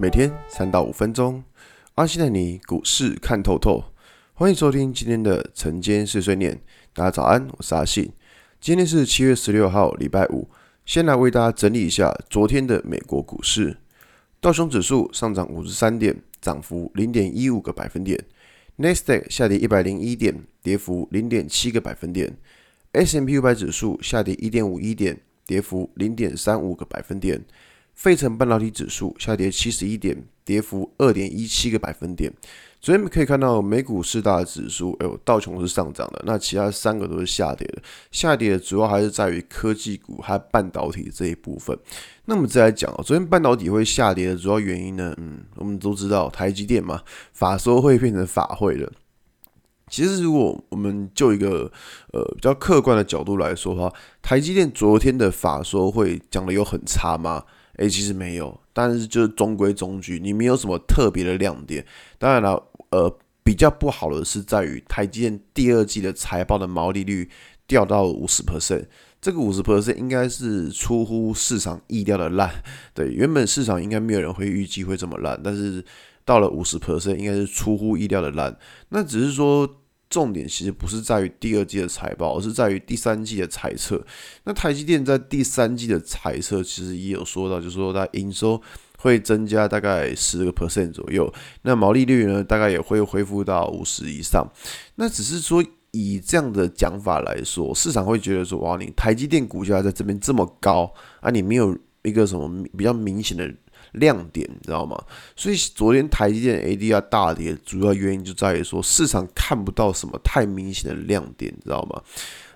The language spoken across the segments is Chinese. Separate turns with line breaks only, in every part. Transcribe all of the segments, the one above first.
每天三到五分钟，阿信带你股市看透透。欢迎收听今天的晨间碎碎念。大家早安，我是阿信。今天是七月十六号，礼拜五。先来为大家整理一下昨天的美国股市。道琼指数上涨五十三点，涨幅零点一五个百分点。纳斯达克下跌一百零一点，跌幅零点七个百分点。S M P 五百指数下跌一点五一点，跌幅零点三五个百分点。费城半导体指数下跌七十一点，跌幅二点一七个百分点。昨天可以看到美股四大指数，哎呦，道琼是上涨的，那其他三个都是下跌的。下跌的主要还是在于科技股还有半导体这一部分。那么再来讲，昨天半导体会下跌的主要原因呢？嗯，我们都知道台积电嘛，法说会变成法会了。其实如果我们就一个呃比较客观的角度来说的话，台积电昨天的法说会讲的有很差吗？诶，其实没有，但是就是中规中矩，你没有什么特别的亮点。当然了，呃，比较不好的是在于台积电第二季的财报的毛利率掉到五十 percent，这个五十 percent 应该是出乎市场意料的烂。对，原本市场应该没有人会预计会这么烂，但是到了五十 percent，应该是出乎意料的烂。那只是说。重点其实不是在于第二季的财报，而是在于第三季的财测。那台积电在第三季的财测其实也有说到，就是说它营收会增加大概十个 percent 左右，那毛利率呢大概也会恢复到五十以上。那只是说以这样的讲法来说，市场会觉得说，哇，你台积电股价在这边这么高啊，你没有一个什么比较明显的。亮点，你知道吗？所以昨天台积电 ADR 大跌，主要原因就在于说市场看不到什么太明显的亮点，你知道吗？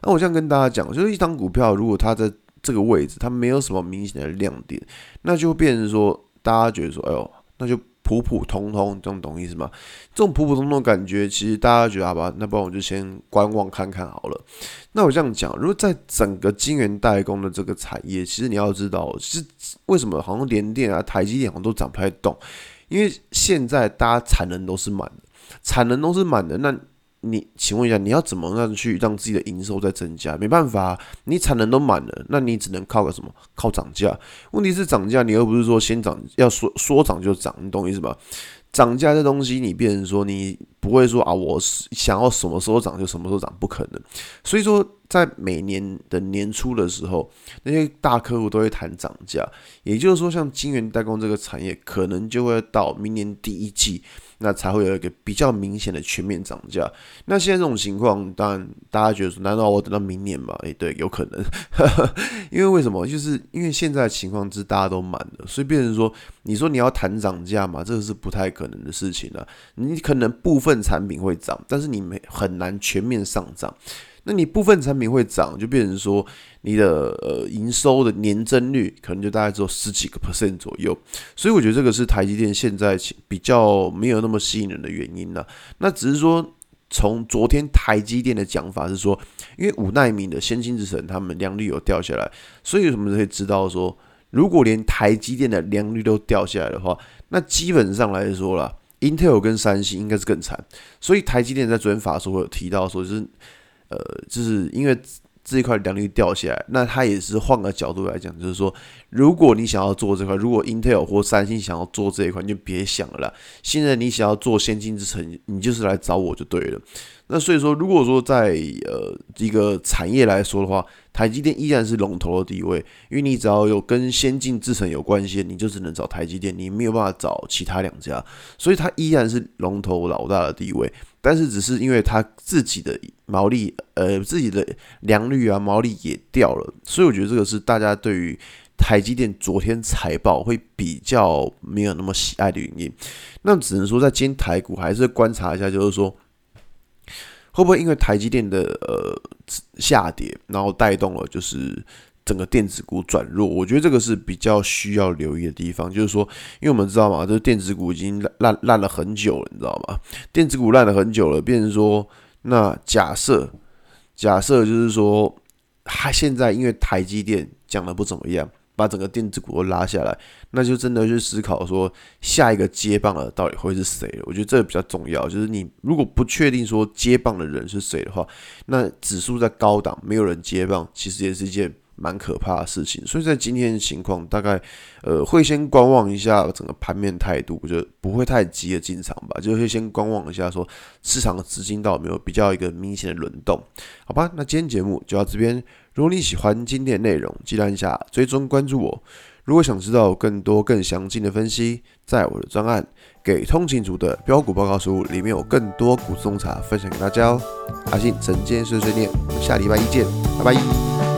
那我这样跟大家讲，就是一张股票如果它在这个位置，它没有什么明显的亮点，那就变成说大家觉得说，哎呦，那就。普普通通，这种懂意思吗？这种普普通通的感觉，其实大家觉得好吧，那不然我就先观望看看好了。那我这样讲，如果在整个晶圆代工的这个产业，其实你要知道，其实为什么好像连电啊、台积电好像都涨不太动？因为现在大家产能都是满的，产能都是满的，那。你请问一下，你要怎么样去让自己的营收再增加？没办法，你产能都满了，那你只能靠个什么？靠涨价。问题是涨价，你又不是说先涨，要说说涨就涨，你懂意思吧？涨价这东西，你变成说你不会说啊，我想要什么时候涨就什么时候涨，不可能。所以说，在每年的年初的时候，那些大客户都会谈涨价，也就是说，像晶圆代工这个产业，可能就会到明年第一季。那才会有一个比较明显的全面涨价。那现在这种情况，当然大家觉得说，难道我等到明年吗？诶，对，有可能。因为为什么？就是因为现在情况是大家都满了，所以变成说，你说你要谈涨价嘛，这个是不太可能的事情了。你可能部分产品会涨，但是你没很难全面上涨。那你部分产品会涨，就变成说你的呃营收的年增率可能就大概只有十几个 percent 左右，所以我觉得这个是台积电现在比较没有那么吸引人的原因了。那只是说从昨天台积电的讲法是说，因为五奈米的先进制程他们良率有掉下来，所以我们可以知道说，如果连台积电的良率都掉下来的话，那基本上来说啦，Intel 跟三星应该是更惨。所以台积电在昨天法说会有提到说，就是。呃，就是因为这一块良率掉下来，那它也是换个角度来讲，就是说，如果你想要做这块，如果 Intel 或三星想要做这一块，你就别想了。现在你想要做先进制程，你就是来找我就对了。那所以说，如果说在呃一个产业来说的话，台积电依然是龙头的地位，因为你只要有跟先进制程有关系，你就只能找台积电，你没有办法找其他两家，所以它依然是龙头老大的地位。但是只是因为它自己的毛利，呃，自己的良率啊，毛利也掉了，所以我觉得这个是大家对于台积电昨天财报会比较没有那么喜爱的原因。那只能说在今天台股还是观察一下，就是说。会不会因为台积电的呃下跌，然后带动了就是整个电子股转弱？我觉得这个是比较需要留意的地方。就是说，因为我们知道嘛，这电子股已经烂烂烂了很久了，你知道吗？电子股烂了很久了，变成说，那假设假设就是说，它现在因为台积电讲的不怎么样。把整个电子股都拉下来，那就真的去思考说下一个接棒的到底会是谁。我觉得这个比较重要，就是你如果不确定说接棒的人是谁的话，那指数在高档没有人接棒，其实也是一件蛮可怕的事情。所以在今天的情况，大概呃会先观望一下整个盘面态度，就不会太急的进场吧，就会先观望一下，说市场的资金到底有没有比较一个明显的轮动，好吧？那今天节目就到这边。如果你喜欢今天的内容，记得按下追踪关注我。如果想知道更多更详尽的分析，在我的专案《给通勤族的标股报告书》里面有更多股种茶分享给大家哦。阿信晨间碎碎念，我们下礼拜一见，拜拜。